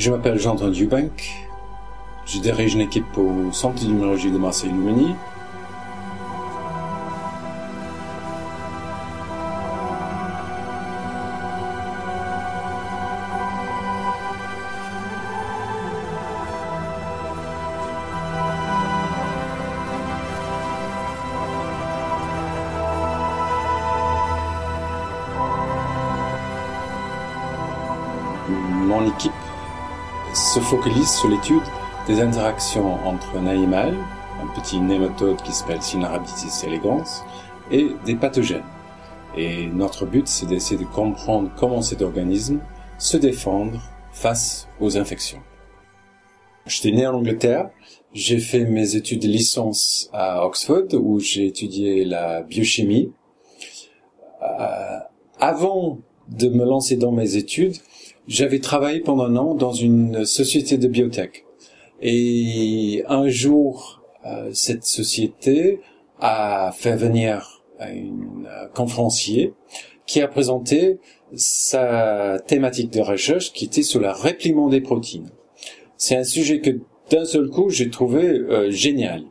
Je m'appelle Jean-Antoine Dubank. Je dirige une équipe au Centre d'immunologie de Marseille-Lumini. Sur l'étude des interactions entre un animal, un petit nématode qui s'appelle Cinerabitis elegans, et des pathogènes. Et notre but, c'est d'essayer de comprendre comment cet organisme se défendre face aux infections. J'étais né en Angleterre. J'ai fait mes études de licence à Oxford, où j'ai étudié la biochimie. Euh, avant de me lancer dans mes études, j'avais travaillé pendant un an dans une société de biotech. Et un jour, euh, cette société a fait venir un euh, conférencier qui a présenté sa thématique de recherche qui était sur le répliement des protéines. C'est un sujet que d'un seul coup j'ai trouvé euh, génial.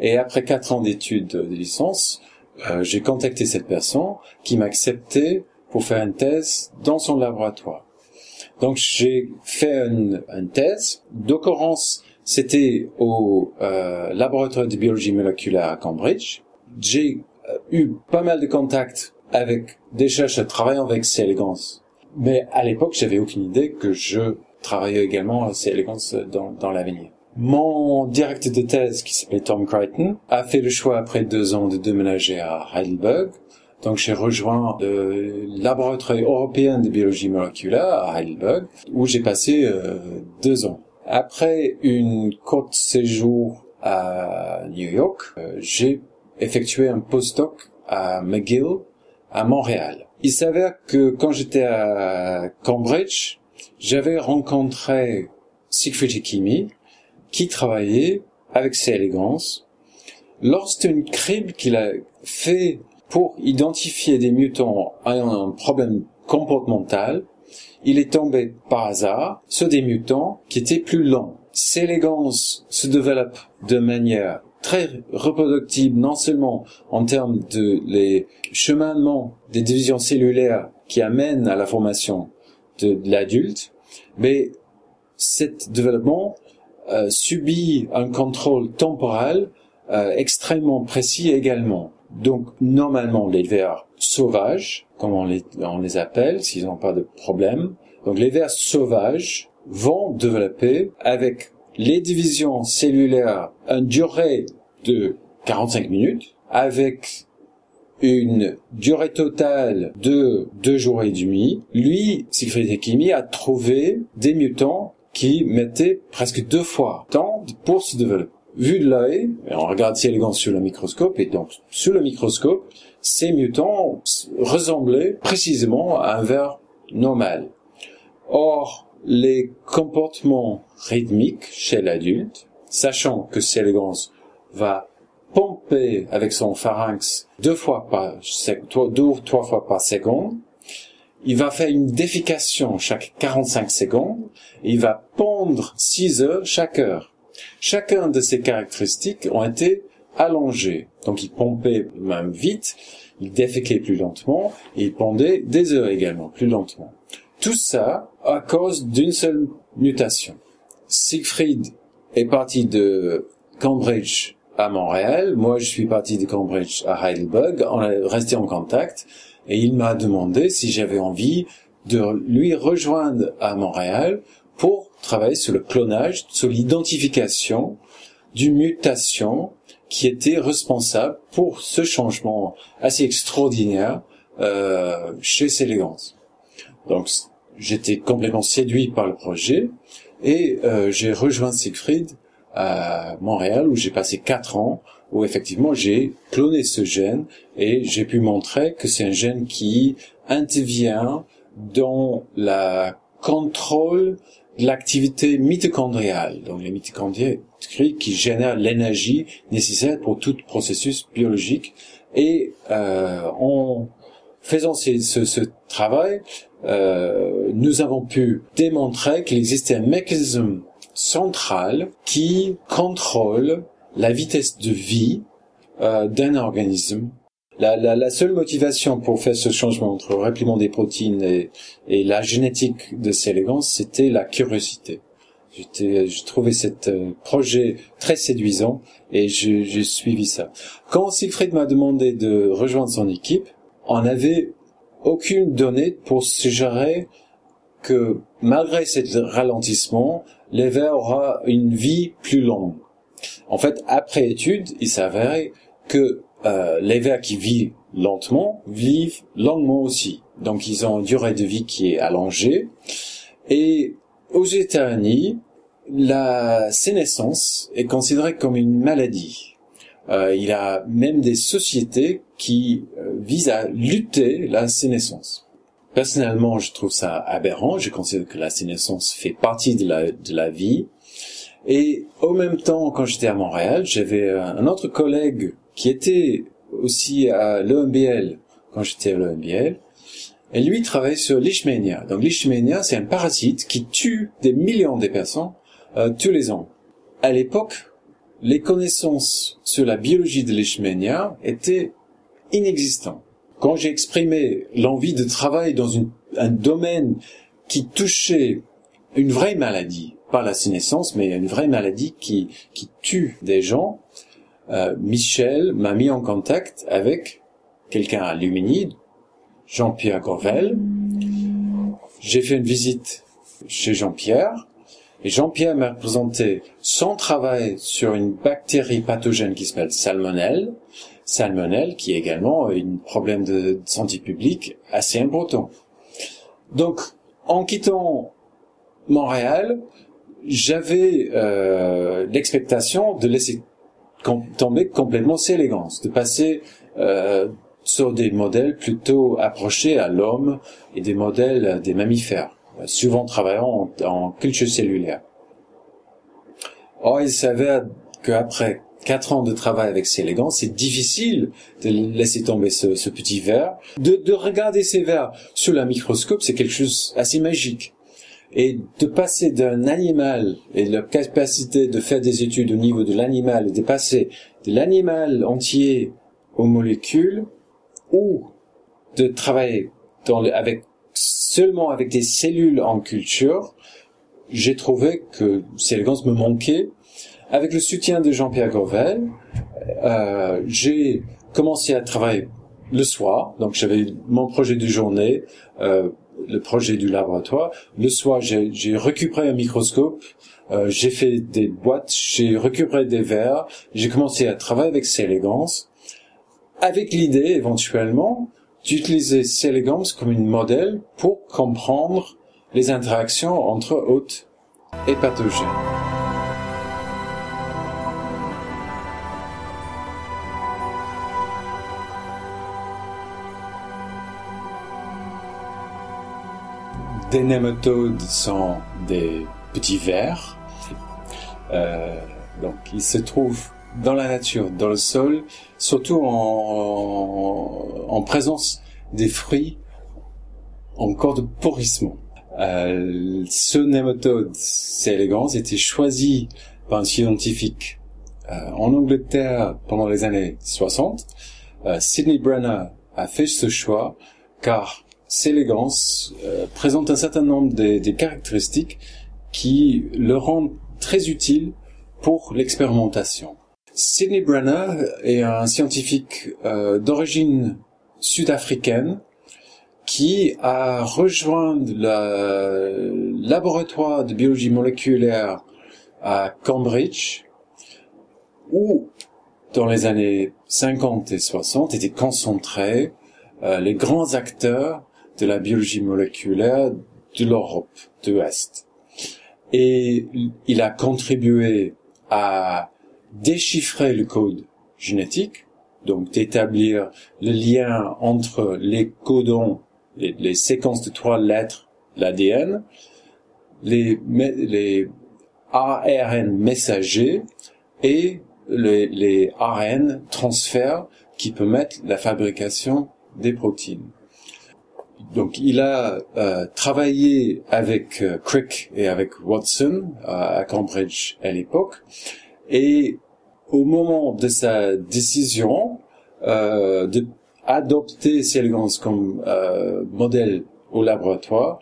Et après quatre ans d'études de licence, euh, j'ai contacté cette personne qui m'a accepté pour faire une thèse dans son laboratoire. Donc j'ai fait une, une thèse. D'occurrence, c'était au euh, laboratoire de biologie moléculaire à Cambridge. J'ai euh, eu pas mal de contacts avec des chercheurs travaillant avec C. elegans. Mais à l'époque, j'avais aucune idée que je travaillais également à C. elegans dans, dans l'avenir. Mon directeur de thèse, qui s'appelait Tom Crichton, a fait le choix après deux ans de déménager à Heidelberg. Donc j'ai rejoint le laboratoire européen de biologie moléculaire à Heidelberg, où j'ai passé euh, deux ans. Après une courte séjour à New York, euh, j'ai effectué un postdoc à McGill à Montréal. Il s'avère que quand j'étais à Cambridge, j'avais rencontré Siegfried Hikimi, qui travaillait avec ses élégances lors d'une crible qu'il a fait pour identifier des mutants ayant un problème comportemental. Il est tombé par hasard sur des mutants qui étaient plus lents. Ces se développent de manière très reproductible, non seulement en termes de les cheminements des divisions cellulaires qui amènent à la formation de, l'adulte, mais cet développement euh, subit un contrôle temporel euh, extrêmement précis également. Donc normalement les vers sauvages, comme on les, appelle, s'ils n'ont pas de problème, donc les vers sauvages vont développer avec les divisions cellulaires une durée de 45 minutes, avec une durée totale de deux jours et demi. Lui, Siegfried Hekimi, a trouvé des mutants qui mettaient presque deux fois tant pour se développer. Vu de l'œil, on regarde si élégant sur le microscope, et donc sous le microscope, ces mutants ressemblaient précisément à un ver normal. Or, les comportements rythmiques chez l'adulte, sachant que Célégance va pomper avec son pharynx deux fois par deux ou trois fois par seconde, il va faire une défication chaque 45 secondes, et il va pondre 6 heures chaque heure. Chacun de ces caractéristiques ont été allongées. Donc il pompait même vite, il déféquait plus lentement, il pondait des heures également, plus lentement. Tout ça à cause d'une seule mutation. Siegfried est parti de Cambridge à Montréal, moi je suis parti de Cambridge à Heidelberg, on est resté en contact, et il m'a demandé si j'avais envie de lui rejoindre à Montréal pour travailler sur le clonage, sur l'identification d'une mutation qui était responsable pour ce changement assez extraordinaire euh, chez Célégance. Donc j'étais complètement séduit par le projet et euh, j'ai rejoint Siegfried à Montréal où j'ai passé quatre ans où effectivement j'ai cloné ce gène et j'ai pu montrer que c'est un gène qui intervient dans la contrôle l'activité mitochondriale, donc les mitochondries qui génèrent l'énergie nécessaire pour tout processus biologique et euh, on faisant ce, ce, travail, euh, nous avons pu démontrer qu'il existait un mécanisme central qui contrôle la vitesse de vie euh, d'un organisme. La, la, la, seule motivation pour faire ce changement entre le repliement des protéines et, et la génétique de ces élégances, c'était la curiosité. J'ai trouvé ce euh, projet très séduisant et j'ai suivi ça. Quand Siegfried m'a demandé de rejoindre son équipe, on n'avait aucune donnée pour suggérer que malgré ce ralentissement, vers aura une vie plus longue. En fait, après étude, il s'avérait que euh, les vers qui vivent lentement vivent longuement aussi. Donc, ils ont une durée de vie qui est allongée. Et aux États-Unis, la sénescence est considérée comme une maladie. Euh, il y a même des sociétés qui euh, visent à lutter la sénescence. Personnellement, je trouve ça aberrant. Je considère que la sénescence fait partie de la, de la vie. Et au même temps, quand j'étais à Montréal, j'avais un autre collègue qui était aussi à l'EMBL quand j'étais à l'EMBL. Et lui travaillait sur l'Ishmania. Donc l'Ishmania, c'est un parasite qui tue des millions de personnes euh, tous les ans. À l'époque, les connaissances sur la biologie de l'Ishmania étaient inexistantes. Quand j'ai exprimé l'envie de travailler dans un domaine qui touchait une vraie maladie, pas la sénescence, mais une vraie maladie qui, qui tue des gens, euh, Michel m'a mis en contact avec quelqu'un à Luminide, Jean-Pierre Gorvel. J'ai fait une visite chez Jean-Pierre et Jean-Pierre m'a présenté son travail sur une bactérie pathogène qui s'appelle salmonelle, salmonelle qui est également un problème de santé publique assez important. Donc, en quittant Montréal, j'avais euh, l'expectation de laisser tomber complètement ces élégances, de passer euh, sur des modèles plutôt approchés à l'homme et des modèles des mammifères souvent travaillant en, culture cellulaire. Or, il s'avère qu'après quatre ans de travail avec ces élégants, c'est difficile de laisser tomber ce, petit verre. De, de, regarder ces verres sous la microscope, c'est quelque chose assez magique. Et de passer d'un animal et la capacité de faire des études au niveau de l'animal, de passer de l'animal entier aux molécules, ou de travailler dans avec seulement avec des cellules en culture, j'ai trouvé que ces élégances me manquaient. Avec le soutien de Jean-Pierre Gorvel, euh, j'ai commencé à travailler le soir. Donc j'avais mon projet de journée, euh, le projet du laboratoire. Le soir, j'ai récupéré un microscope, euh, j'ai fait des boîtes, j'ai récupéré des verres, j'ai commencé à travailler avec ces élégances, avec l'idée éventuellement d'utiliser Selegams comme une modèle pour comprendre les interactions entre hôtes et pathogènes. Des nématodes sont des petits vers. Euh, donc, ils se trouvent dans la nature, dans le sol, surtout en, en présence des fruits en cours de pourrissement. Euh, ce nématode, c'est élégant, était choisi par un scientifique euh, en Angleterre pendant les années 60. Euh, Sidney Brenner a fait ce choix car cette élégance euh, présente un certain nombre des, des caractéristiques qui le rendent très utile pour l'expérimentation. Sidney Brenner est un scientifique euh, d'origine sud-africaine qui a rejoint le laboratoire de biologie moléculaire à Cambridge où dans les années 50 et 60 étaient concentrés euh, les grands acteurs de la biologie moléculaire de l'Europe de l'Ouest. Et il a contribué à déchiffrer le code génétique, donc d'établir le lien entre les codons, les, séquences de trois lettres, l'ADN, les, les ARN messagers et les, les ARN transferts qui permettent la fabrication des protéines. Donc il a euh, travaillé avec euh, Crick et avec Watson à Cambridge à l'époque, et au moment de sa décision euh, de adopter Cielgans comme euh, modèle au laboratoire,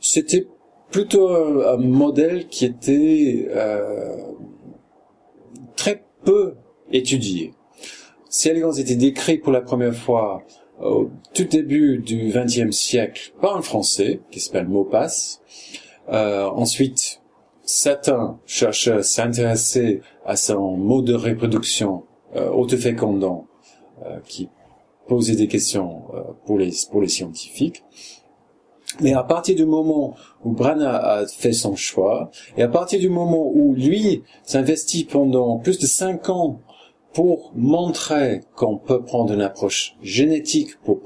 c'était plutôt un, modèle qui était euh, très peu étudié. Cielgans était décrit pour la première fois au tout début du XXe siècle par un Français qui s'appelle Maupass. Euh, ensuite, certains chercheurs s'intéressaient à son mode de reproduction euh, autofécondant euh, qui posait des questions euh, pour les pour les scientifiques. Mais à partir du moment où Brana a fait son choix, et à partir du moment où lui s'investit pendant plus de cinq ans pour montrer qu'on peut prendre une approche génétique pour,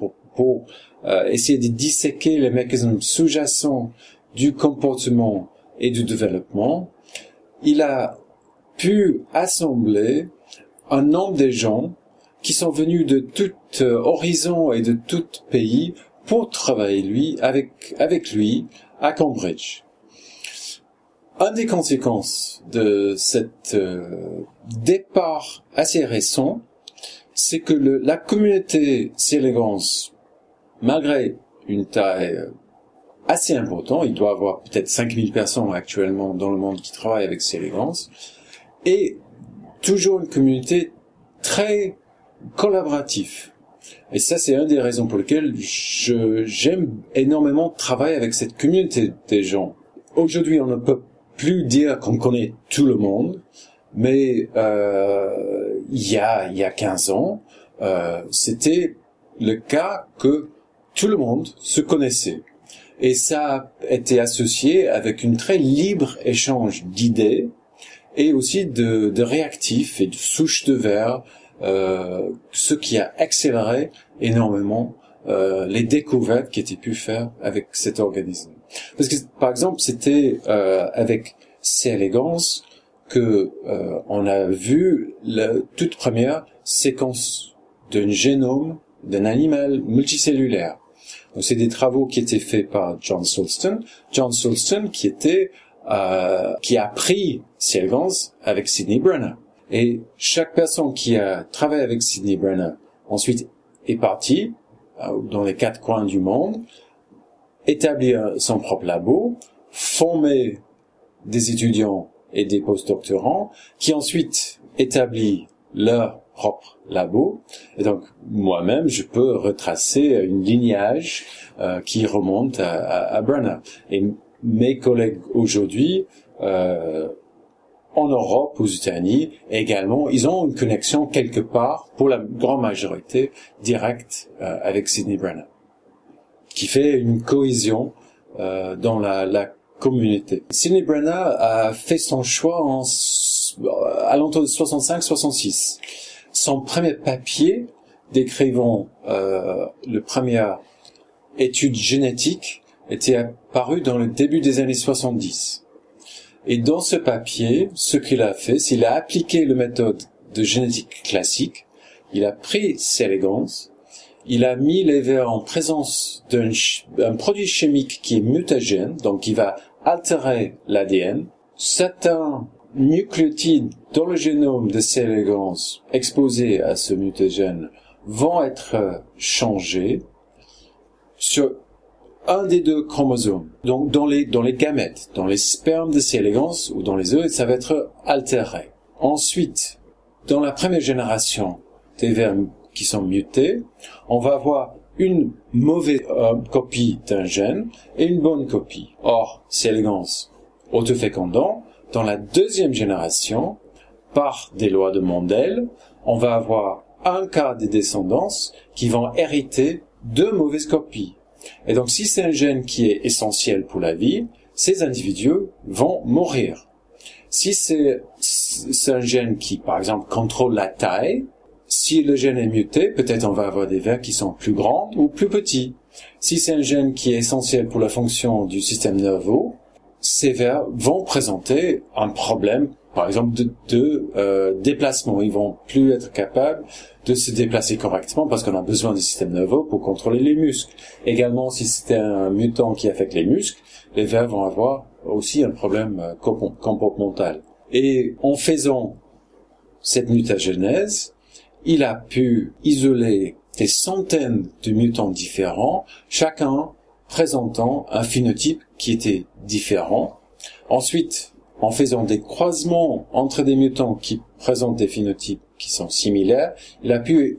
euh, essayer de disséquer les mécanismes sous-jacents du comportement et du développement, il a pu assembler un nombre de gens qui sont venus de tout euh, horizon et de tout pays pour travailler lui avec lui à Cambridge. Un des conséquences de cet euh, départ assez récent, c'est que le, la communauté Célégance, malgré une taille euh, assez importante, il doit avoir peut-être 5000 personnes actuellement dans le monde qui travaillent avec Célégance, est toujours une communauté très collaborative. Et ça, c'est une des raisons pour lesquelles j'aime énormément travailler avec cette communauté des gens. Aujourd'hui, on ne peut plus dire qu'on connaît tout le monde, mais euh, il y a il y a 15 ans, euh, c'était le cas que tout le monde se connaissait. Et ça a été associé avec une très libre échange d'idées et aussi de, de réactifs et de souches de verre, euh, ce qui a accéléré énormément euh, les découvertes qui étaient pu faire avec cet organisme. Parce que, par exemple, c'était euh, avec C. elegans que euh, on a vu la toute première séquence d'un génome d'un animal multicellulaire. Donc, c'est des travaux qui étaient faits par John Sulston. John Sulston qui était euh, qui a pris C. elegans avec Sidney Brenner. Et chaque personne qui a travaillé avec Sidney Brenner ensuite est partie euh, dans les quatre coins du monde établir son propre labo, former des étudiants et des postdoctorants qui ensuite établissent leur propre labo. Et donc moi-même, je peux retracer une lignage euh, qui remonte à, à, à, Brenner. Et mes collègues aujourd'hui, euh, en Europe, aux États-Unis également, ils ont une connexion quelque part, pour la grande majorité, directe euh, avec Sidney Brenner qui fait une cohésion euh, dans la, la communauté. Sidney Brenner a fait son choix en à l'entour de 65-66. Son premier papier décrivant euh, le premier étude génétique était apparu dans le début des années 70. Et dans ce papier, ce qu'il a fait, c'est qu'il a appliqué la méthode de génétique classique. Il a pris ses élégances, il a mis les vers en présence d'un produit chimique qui est mutagène, donc qui va altérer l'ADN. Certains nucléotides dans le génome de ces élégances exposés à ce mutagène vont être changés sur un des deux chromosomes. Donc dans les dans gamètes, dans les spermes de ces élégances ou dans les œufs, ça va être altéré. Ensuite, dans la première génération des vers qui sont mutés, on va avoir une mauvaise euh, copie d'un gène et une bonne copie. Or, c'est élégance autofécondant, dans la deuxième génération, par des lois de Mendel, on va avoir un quart des descendances qui vont hériter deux mauvaises copies. Et donc, si c'est un gène qui est essentiel pour la vie, ces individus vont mourir. Si c'est un gène qui, par exemple, contrôle la taille, si le gène est muté, peut-être on va avoir des vers qui sont plus grands ou plus petits. Si c'est un gène qui est essentiel pour la fonction du système nerveux, ces vers vont présenter un problème par exemple, de, euh, déplacement. Ils vont plus être capables de se déplacer correctement parce qu'on a besoin du système nerveux pour contrôler les muscles. Également, si c'était un mutant qui affecte les muscles, les vers vont avoir aussi un problème euh, comportemental. Et en faisant cette mutagénèse, il a pu isoler des centaines de mutants différents, chacun présentant un phénotype qui était différent. Ensuite, en faisant des croisements entre des mutants qui présentent des phénotypes qui sont similaires, il a pu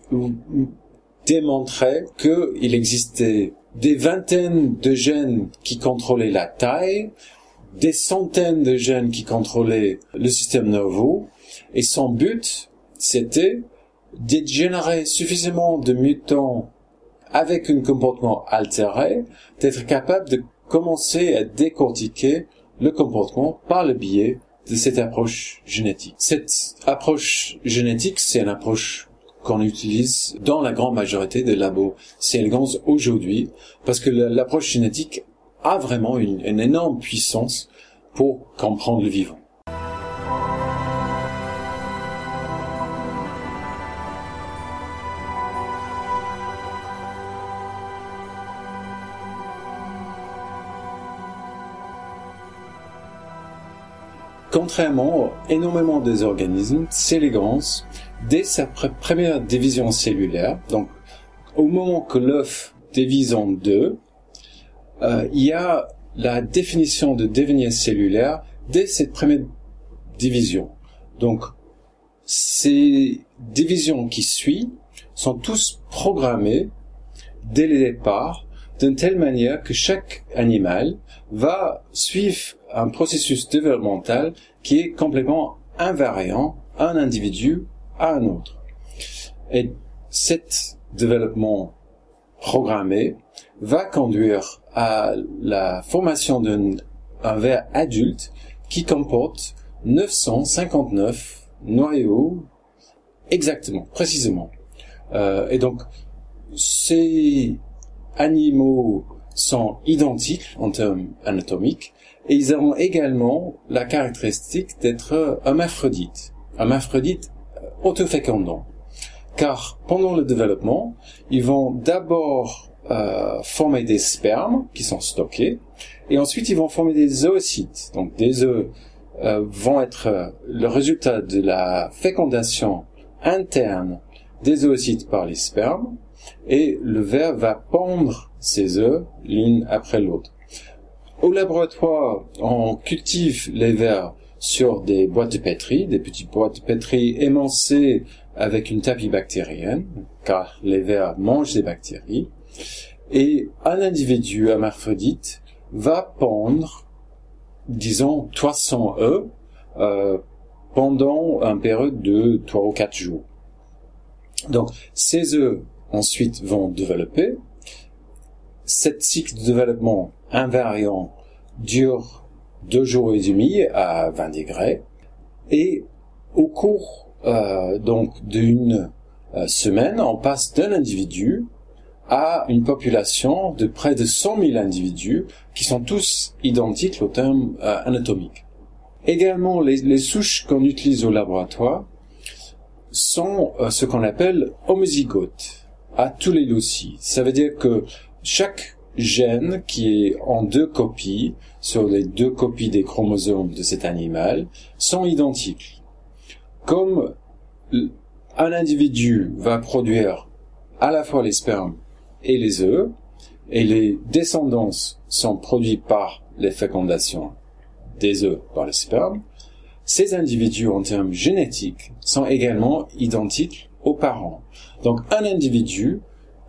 démontrer qu'il existait des vingtaines de gènes qui contrôlaient la taille, des centaines de gènes qui contrôlaient le système nerveux, et son but, c'était de générer suffisamment de mutants avec un comportement altéré, d'être capable de commencer à décortiquer le comportement par le biais de cette approche génétique. Cette approche génétique, c'est une approche qu'on utilise dans la grande majorité des labos C. aujourd'hui, parce que l'approche génétique a vraiment une énorme puissance pour comprendre le vivant. Contrairement énormément des organismes, Célégance, dès sa première division cellulaire, donc au moment que l'œuf divise en deux, euh, il y a la définition de devenir cellulaire dès cette première division. Donc, ces divisions qui suivent sont tous programmées dès le départ d'une telle manière que chaque animal va suivre un processus développemental qui est complètement invariant un individu à un autre. Et cet développement programmé va conduire à la formation d'un ver adulte qui comporte 959 noyaux exactement, précisément. Euh, et donc, ces animaux sont identiques en termes anatomiques et ils ont également la caractéristique d'être hermaphrodites. Hermaphrodites euh, autofécondants. Car pendant le développement, ils vont d'abord euh, former des spermes qui sont stockés et ensuite ils vont former des oocytes. Donc des œufs euh, vont être le résultat de la fécondation interne des oocytes par les spermes et le ver va pondre ces œufs l'une après l'autre. Au laboratoire, on cultive les vers sur des boîtes de pétri, des petites boîtes de pétri émancées avec une tapis bactérienne, car les vers mangent des bactéries. Et un individu hermaphrodite va pondre, disons, 300 œufs euh, pendant un période de 3 ou 4 jours. Donc, ces œufs ensuite vont développer. Cet cycle de développement invariant dure deux jours et demi à 20 degrés. Et au cours euh, donc d'une euh, semaine, on passe d'un individu à une population de près de 100 000 individus qui sont tous identiques au terme euh, anatomique. Également, les, les souches qu'on utilise au laboratoire sont ce qu'on appelle homozygotes à tous les loci. Ça veut dire que chaque gène qui est en deux copies sur les deux copies des chromosomes de cet animal sont identiques. Comme un individu va produire à la fois les spermes et les œufs, et les descendants sont produits par les fécondations des œufs par les spermes, ces individus en termes génétiques sont également identiques aux parents. Donc un individu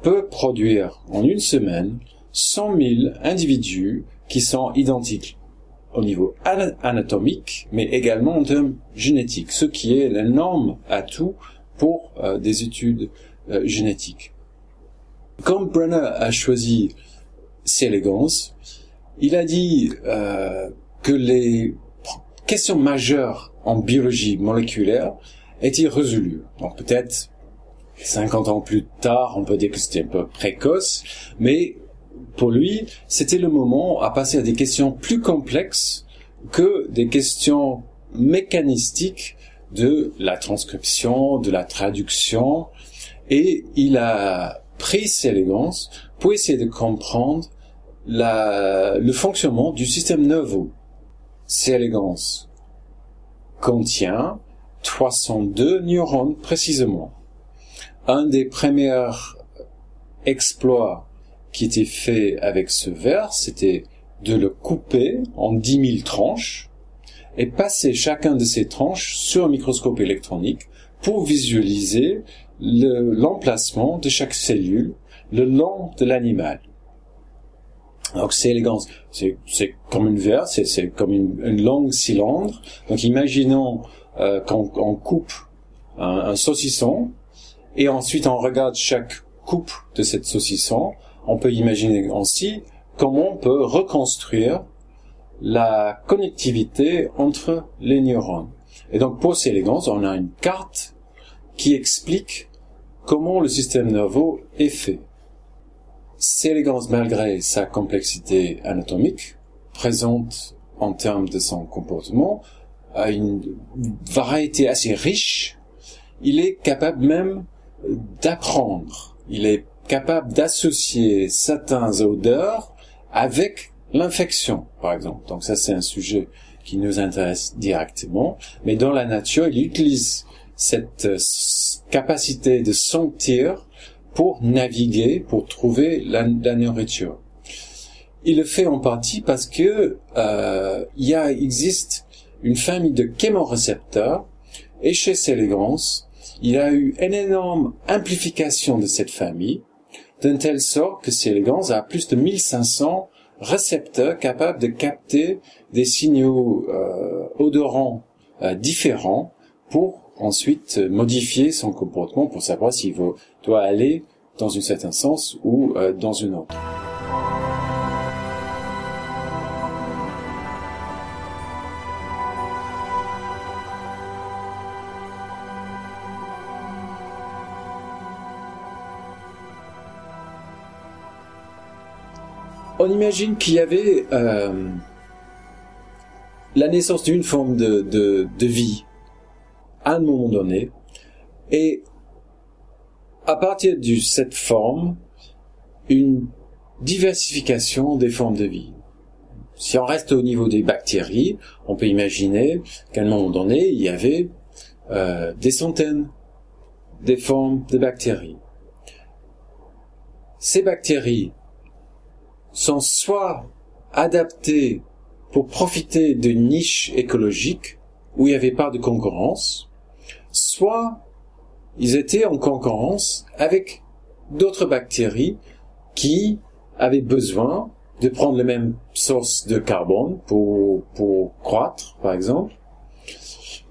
peut produire en une semaine 100 000 individus qui sont identiques au niveau anatomique, mais également en termes génétiques, ce qui est l'énorme atout pour euh, des études euh, génétiques. Quand Brenner a choisi C. elegans, il a dit euh, que les questions majeures en biologie moléculaire étaient résolues. Donc peut-être 50 ans plus tard, on peut dire que c'était un peu précoce, mais pour lui, c'était le moment à passer à des questions plus complexes que des questions mécanistique de la transcription, de la traduction, et il a pris ces élégances pour essayer de comprendre le fonctionnement du système nerveux. Ces élégances contient 302 neurones précisément. Un des premiers exploits qui était fait avec ce verre, c'était de le couper en 10 000 tranches et passer chacun de ces tranches sur un microscope électronique pour visualiser l'emplacement de chaque cellule le long de l'animal. Donc c'est élégant, c'est comme une verre, c'est comme une, longue cylindre. Donc imaginons euh, qu'on coupe un, saucisson et ensuite on regarde chaque coupe de cette saucisson. On peut imaginer aussi comment on peut reconstruire la connectivité entre les neurones. Et donc pour ces élégances, on a une carte qui explique comment le système nerveux est fait. Célégance, malgré sa complexité anatomique, présente en termes de son comportement une variété assez riche. Il est capable même d'apprendre. Il est capable d'associer certains odeurs avec l'infection, par exemple. Donc ça, c'est un sujet qui nous intéresse directement. Mais dans la nature, il utilise cette euh, capacité de sentir pour naviguer, pour trouver la, nourriture. Il le fait en partie parce que euh, il y existe une famille de chémorécepteurs et chez Celegrans, il a eu une énorme amplification de cette famille, d'une telle sorte que Celegrans a plus de 1500 récepteurs capables de capter des signaux euh, odorants euh, différents pour ensuite modifier son comportement pour savoir s'il doit aller dans un certain sens ou euh, dans un autre. On imagine qu'il y avait euh, la naissance d'une forme de, de vie à un moment donné. Et à partir de cette forme, une diversification des formes de vie. Si on reste au niveau des bactéries, on peut imaginer qu'à un moment donné, il y avait euh, des centaines des formes de bactéries. Ces bactéries sont soit adaptées pour profiter de niches écologiques où il n'y avait pas de concurrence, soit ils étaient en concurrence avec d'autres bactéries qui avaient besoin de prendre les mêmes sources de carbone pour, pour croître, par exemple,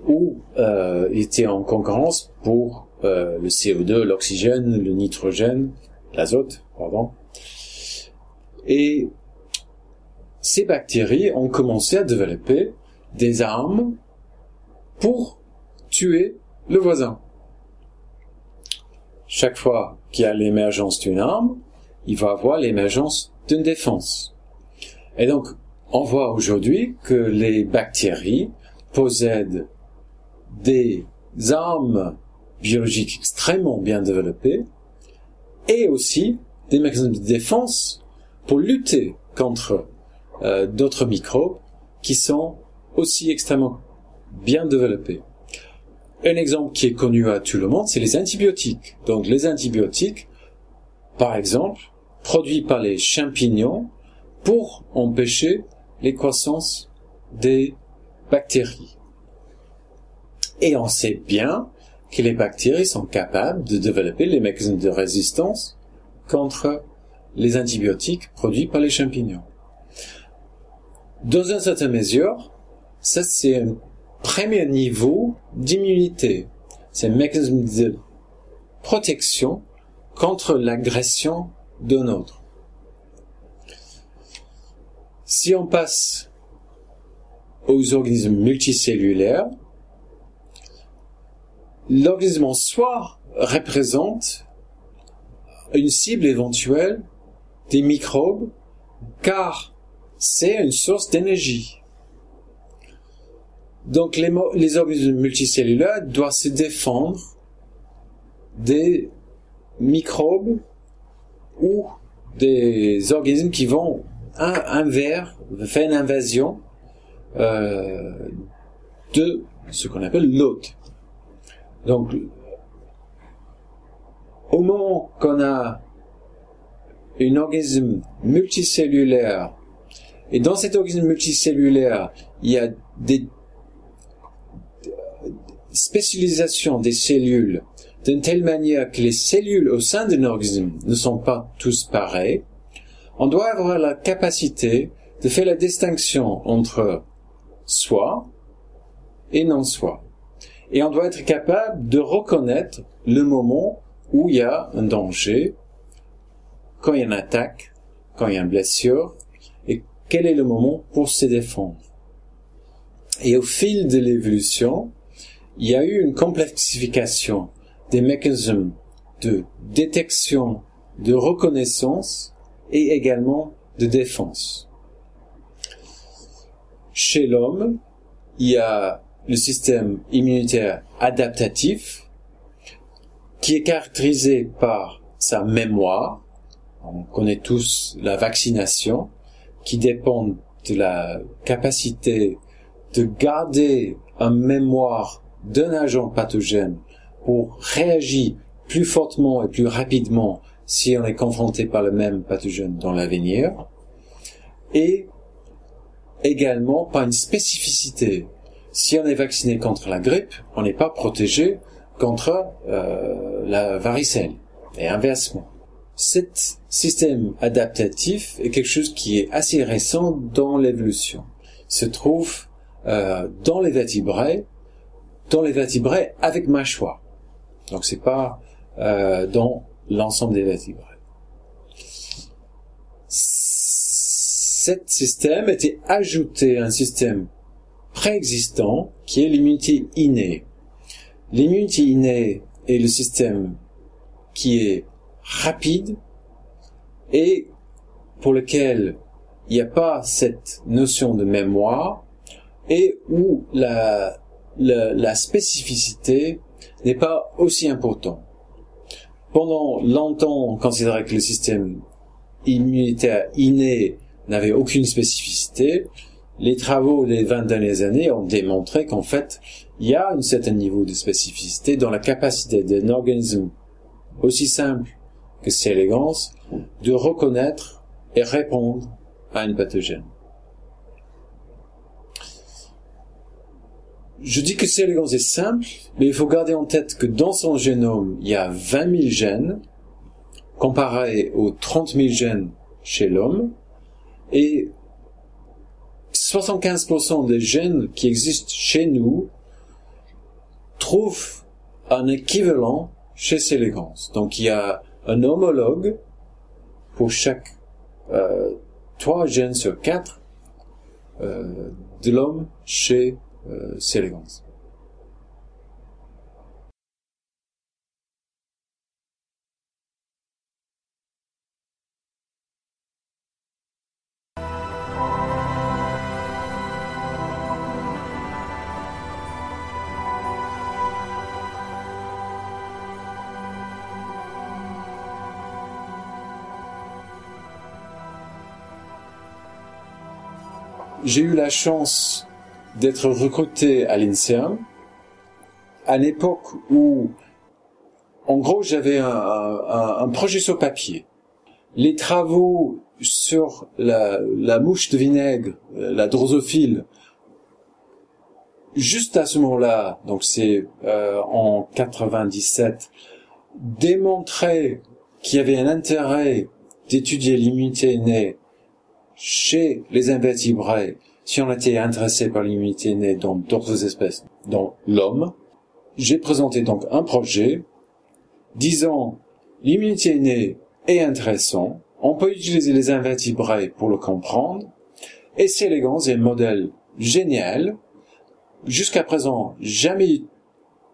ou euh, étaient en concurrence pour euh, le CO2, l'oxygène, le nitrogène, l'azote, pardon. Et ces bactéries ont commencé à développer des armes pour tuer le voisin. Chaque fois qu'il y a l'émergence d'une arme, il va avoir l'émergence d'une défense. Et donc, on voit aujourd'hui que les bactéries possèdent des armes biologiques extrêmement bien développées et aussi des mécanismes de défense pour lutter contre euh, d'autres microbes qui sont aussi extrêmement bien développés. Un exemple qui est connu à tout le monde, c'est les antibiotiques. Donc les antibiotiques, par exemple, produits par les champignons pour empêcher les croissances des bactéries. Et on sait bien que les bactéries sont capables de développer les mécanismes de résistance contre les antibiotiques produits par les champignons. Dans une certaine mesure, ça c'est premier niveau d'immunité. C'est un mécanisme de protection contre l'agression d'un autre. Si on passe aux organismes multicellulaires, l'organisme en soi représente une cible éventuelle des microbes car c'est une source d'énergie. Donc les, organismes multicellulaires doivent se défendre des microbes ou des organismes qui vont un, vers faire une invasion euh, de ce qu'on appelle l'hôte. Donc, au moment qu'on a un organisme multicellulaire, et dans cet organisme multicellulaire, il y a des spécialisations des cellules d'une telle manière que les cellules au sein d'un organisme ne sont pas tous pareils, on doit avoir la capacité de faire la distinction entre soi et non soi. Et on doit être capable de reconnaître le moment où il y a un danger, quand il y a une attaque, quand il y a une blessure, et quel est le moment pour se défendre. Et au fil de l'évolution, il y a eu une complexification des mécanismes de détection, de reconnaissance et également de défense. Chez l'homme, il y a le système immunitaire adaptatif qui est caractérisé par sa mémoire. On connaît tous la vaccination qui dépend de la capacité de garder un mémoire d'un agent pathogène pour réagir plus fortement et plus rapidement si on est confronté par le même pathogène dans l'avenir, et également par une spécificité. Si on est vacciné contre la grippe, on n'est pas protégé contre euh, la varicelle, et inversement. Cet système adaptatif est quelque chose qui est assez récent dans l'évolution. Il se trouve euh, dans les vertébrés, dans les vertébrés avec mâchoire. Donc c'est pas euh, dans l'ensemble des vertébrés. Cet système était ajouté à un système préexistant qui est l'immunité innée. L'immunité innée est le système qui est rapide et pour lequel il n'y a pas cette notion de mémoire et où la, la, spécificité n'est pas aussi important. Pendant longtemps, on considérait que le système immunitaire inné n'avait aucune spécificité. Les travaux des 20 dernières années ont démontré qu'en fait, il y a un certain niveau de spécificité dans la capacité d'un organisme aussi simple que C. élégance de reconnaître et répondre à une pathogène. Je dis que C. élégance est simple, mais il faut garder en tête que dans son génome, il y a 20 000 gènes, comparé aux 30 000 gènes chez l'homme, et 75% des gènes qui existent chez nous trouvent un équivalent chez C. élégance. Donc il y a un homologue pour chaque euh, 3 gènes sur 4 euh, de l'homme chez euh, J'ai eu la chance d'être recruté à l'INSERM à l'époque où, en gros, j'avais un, projet sur papier. Les travaux sur la, la mouche de vinaigre, euh, la drosophile, juste à ce moment-là, donc c'est euh, en 97, démontraient qu'il y avait un intérêt d'étudier l'immunité innée chez les invertébrés si on était intéressé par l'immunité innée dans d'autres espèces, dans l'homme, j'ai présenté donc un projet disant l'immunité innée est intéressant, on peut utiliser les invertébrés pour le comprendre, et c'est élégance est un modèle génial, jusqu'à présent jamais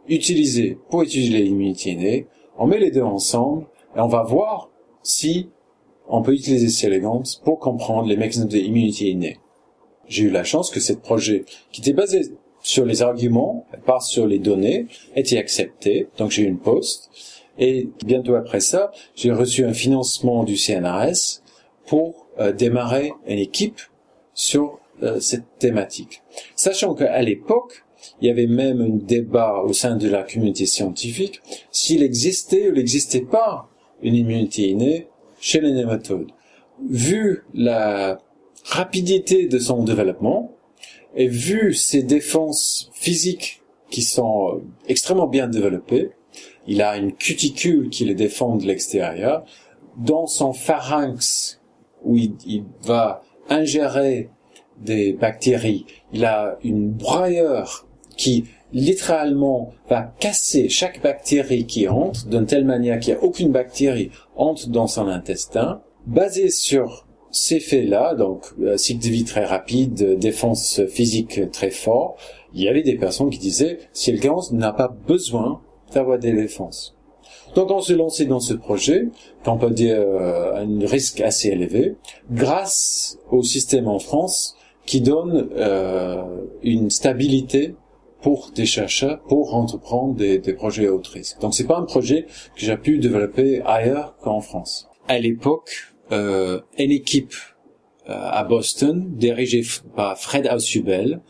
utilisé pour étudier l'immunité innée, on met les deux ensemble et on va voir si on peut utiliser ces pour comprendre les mécanismes de l'immunité innée j'ai eu la chance que ce projet, qui était basé sur les arguments, pas sur les données, était accepté. Donc j'ai eu une poste. Et bientôt après ça, j'ai reçu un financement du CNRS pour euh, démarrer une équipe sur euh, cette thématique. Sachant qu'à l'époque, il y avait même un débat au sein de la communauté scientifique s'il existait ou n'existait pas une immunité innée chez les nématodes. Vu la rapidité de son développement et vu ses défenses physiques qui sont euh, extrêmement bien développées, il a une cuticule qui le défend de l'extérieur, dans son pharynx où il, va ingérer des bactéries, il a une broyeur qui littéralement va casser chaque bactérie qui entre d'une telle manière qu'il n'y a aucune bactérie entre dans son intestin, basé sur ces faits-là, donc euh, cycle de vie très rapide, défense physique très fort, il y avait des personnes qui disaient Silgans n'a pas besoin d'avoir des défenses. Donc on s'est lancé dans ce projet, qu'on peut dire euh, un risque assez élevé, grâce au système en France qui donne euh, une stabilité pour des chercheurs pour entreprendre des, des projets à haut risque. Donc c'est pas un projet que j'ai pu développer ailleurs qu'en France. À l'époque, euh, une équipe euh, à Boston dirigée par Fred Ausubel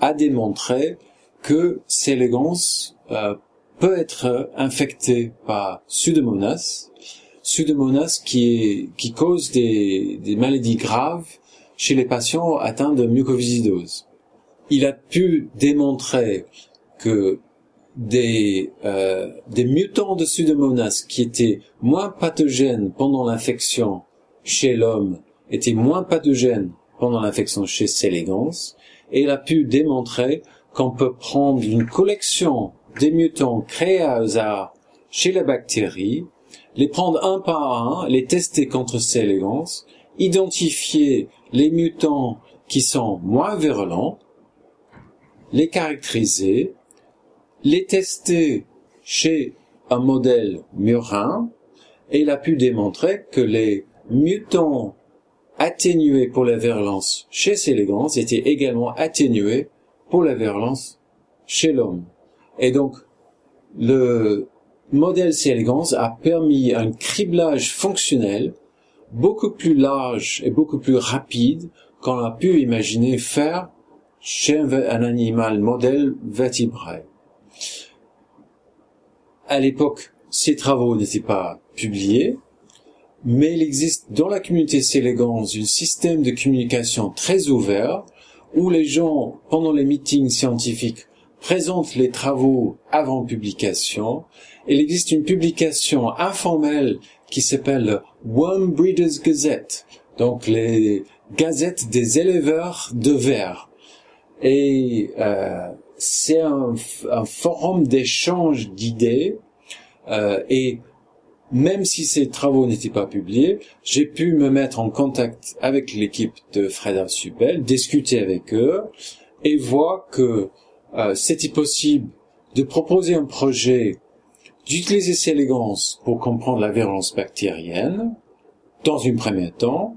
a démontré que Célégance euh, peut être infecté par Pseudomonas, Pseudomonas qui, qui cause des, des maladies graves chez les patients atteints de mucoviscidose. Il a pu démontrer que des, euh, mutants de Pseudomonas qui étaient moins pathogènes pendant l'infection chez l'homme étaient moins pathogènes pendant l'infection chez Selegans, et il a pu démontrer qu'on peut prendre une collection des mutants créés à hasard chez la bactérie, les prendre un par un, les tester contre Selegans, identifier les mutants qui sont moins virulents, les caractériser, les tester chez un modèle murin, et il a pu démontrer que les mutants atténués pour la virulence chez Célégans étaient également atténués pour la virulence chez l'homme. Et donc, le modèle Célégans a permis un criblage fonctionnel beaucoup plus large et beaucoup plus rapide qu'on a pu imaginer faire chez un animal modèle vertébré. À l'époque, ces travaux n'étaient pas publiés, mais il existe dans la communauté Célégans un système de communication très ouvert où les gens, pendant les meetings scientifiques, présentent les travaux avant publication. Il existe une publication informelle qui s'appelle Worm Breeders Gazette, donc les gazettes des éleveurs de vers et euh, c'est un, un, forum d'échange d'idées euh, et même si ces travaux n'étaient pas publiés, j'ai pu me mettre en contact avec l'équipe de Fred Subel, discuter avec eux et voir que euh, c'était possible de proposer un projet d'utiliser ces élégances pour comprendre la virulence bactérienne dans un premier temps,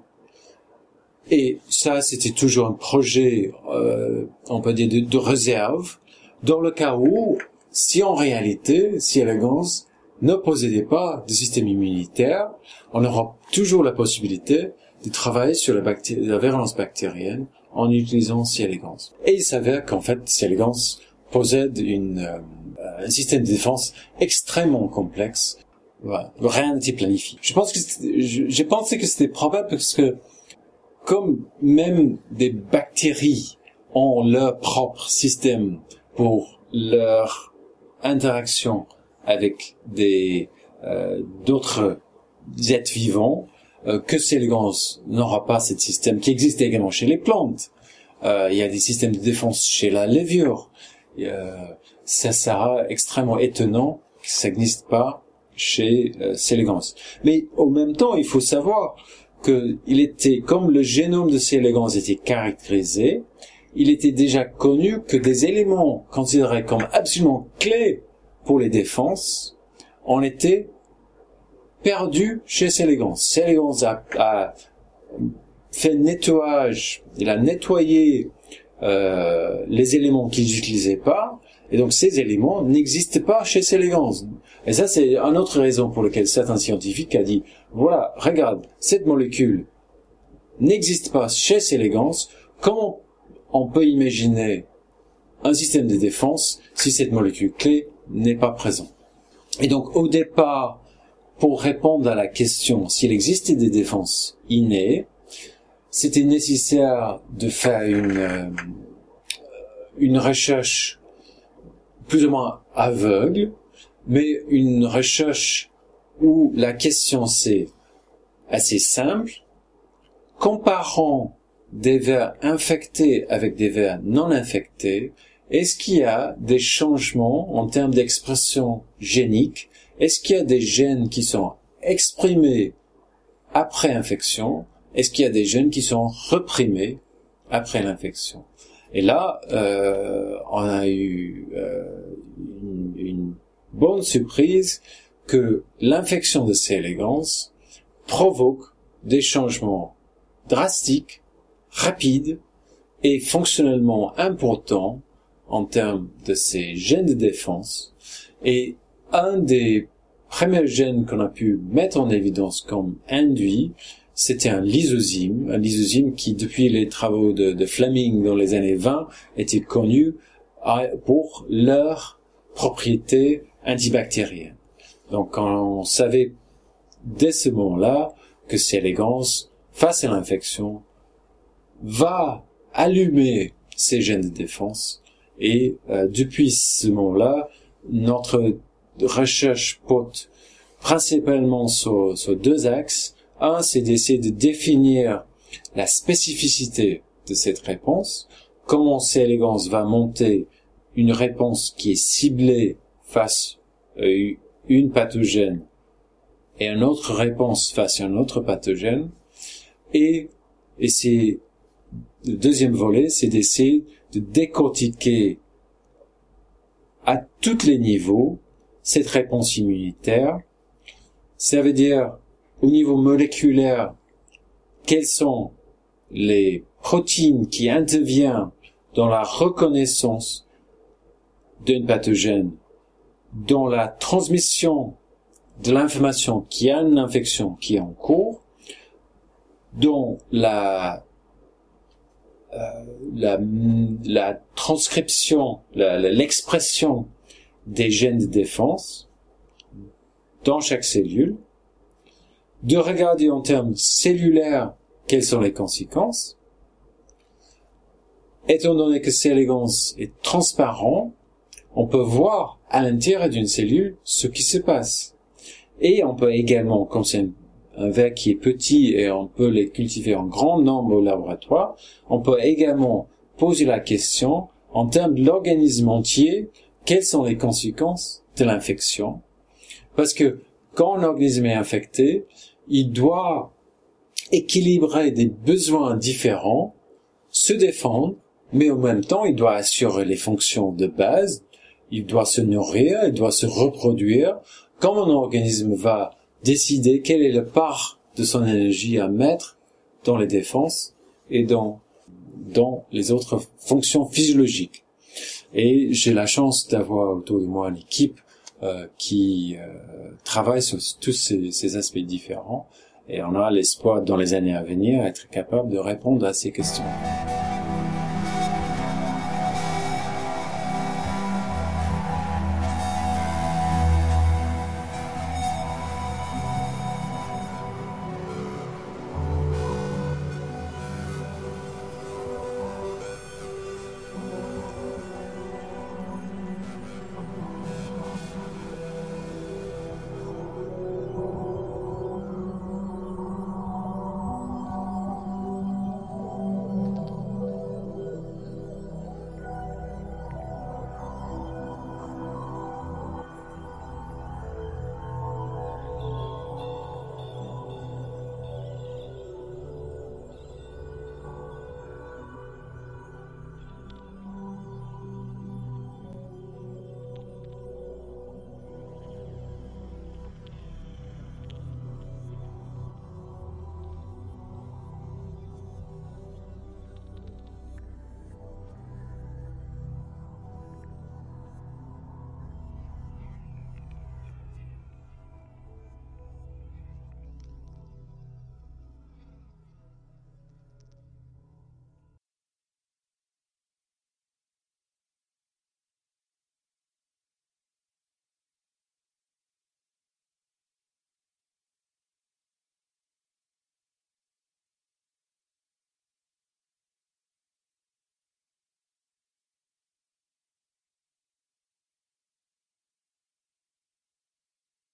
et ça, c'était toujours un projet, euh, on peut dire, de, réserve, dans le cas où, si en réalité, si Elegance ne possédait pas de système immunitaire, on aura toujours la possibilité de travailler sur la, la virulence bactérienne en utilisant C. elegans. Et il s'avère qu'en fait, C. elegans possède une, euh, un système de défense extrêmement complexe. Voilà. Rien n'était planifié. Je pense que j'ai pensé que c'était probable parce que comme même des bactéries ont leur propre système pour leur interaction avec des euh, d'autres êtres vivants, euh, que Célégans n'aura pas ce système qui existe également chez les plantes. Euh, il y a des systèmes de défense chez la levure. Euh, ça sera extrêmement étonnant que ça n'existe pas chez euh, Mais au même temps, il faut savoir qu'il était, comme le génome de ces élégances était caractérisé, il était déjà connu que des éléments considérés comme absolument clés pour les défenses en étaient perdus chez Célégans. Célégans a, a fait nettoyage, il a nettoyé euh, les éléments qu'ils n'utilisaient pas, et donc ces éléments n'existent pas chez Célégans. Et ça, c'est une autre raison pour laquelle certains scientifiques a dit, voilà, regarde, cette molécule n'existe pas chez Célégans, comment on peut imaginer un système de défense si cette molécule clé n'est pas présente Et donc, au départ, pour répondre à la question s'il existait des défenses innées, c'était nécessaire de faire une, euh, une recherche plus ou moins aveugle, mais une recherche où la question c'est assez simple, comparant des vers infectés avec des vers non infectés, est-ce qu'il y a des changements en termes d'expression génique? Est-ce qu'il y a des gènes qui sont exprimés après infection? Est-ce qu'il y a des gènes qui sont reprimés après l'infection? Et là, euh, on a eu euh, une, bonne surprise que l'infection de C. elegans provoque des changements drastiques, rapides et fonctionnellement importants en termes de ces gènes de défense. Et un des premiers gènes qu'on a pu mettre en évidence comme induit, c'était un lysozyme, un lysozyme qui, depuis les travaux de, Fleming dans les années 20, était connu pour leur propriété antibactérienne. Donc, on savait dès ce moment-là que C. elegans, face à l'infection, va allumer ces gènes de défense. Et euh, depuis ce moment-là, notre recherche porte principalement sur deux axes. Un, c'est d'essayer de définir la spécificité de cette réponse, comment C. elegans va monter une réponse qui est ciblée face à une pathogène et une autre réponse face à un autre pathogène. Et, et c'est le deuxième volet, c'est d'essayer de décortiquer à tous les niveaux cette réponse immunitaire. Ça veut dire au niveau moléculaire, quelles sont les protéines qui interviennent dans la reconnaissance d'une pathogène, dans la transmission de l'information qui a une infection qui est en cours, dans la, la, la, transcription, l'expression des gènes de défense dans chaque cellule, de regarder en termes cellulaires quelles sont les conséquences. Étant donné que C. elegans est transparent, on peut voir à l'intérieur d'une cellule ce qui se passe. Et on peut également, comme c'est un verre qui est petit et on peut les cultiver en grand nombre au laboratoire, on peut également poser la question en termes de l'organisme entier, quelles sont les conséquences de l'infection? Parce que quand un organisme est infecté, il doit équilibrer des besoins différents, se défendre, mais en même temps, il doit assurer les fonctions de base, il doit se nourrir, il doit se reproduire. Quand un organisme va décider quelle est la part de son énergie à mettre dans les défenses et dans, dans les autres fonctions physiologiques. Et j'ai la chance d'avoir autour de moi une équipe euh, qui euh, travaille sur tous ces, ces, aspects différents et on a l'espoir dans les années à venir être capable de répondre à ces questions.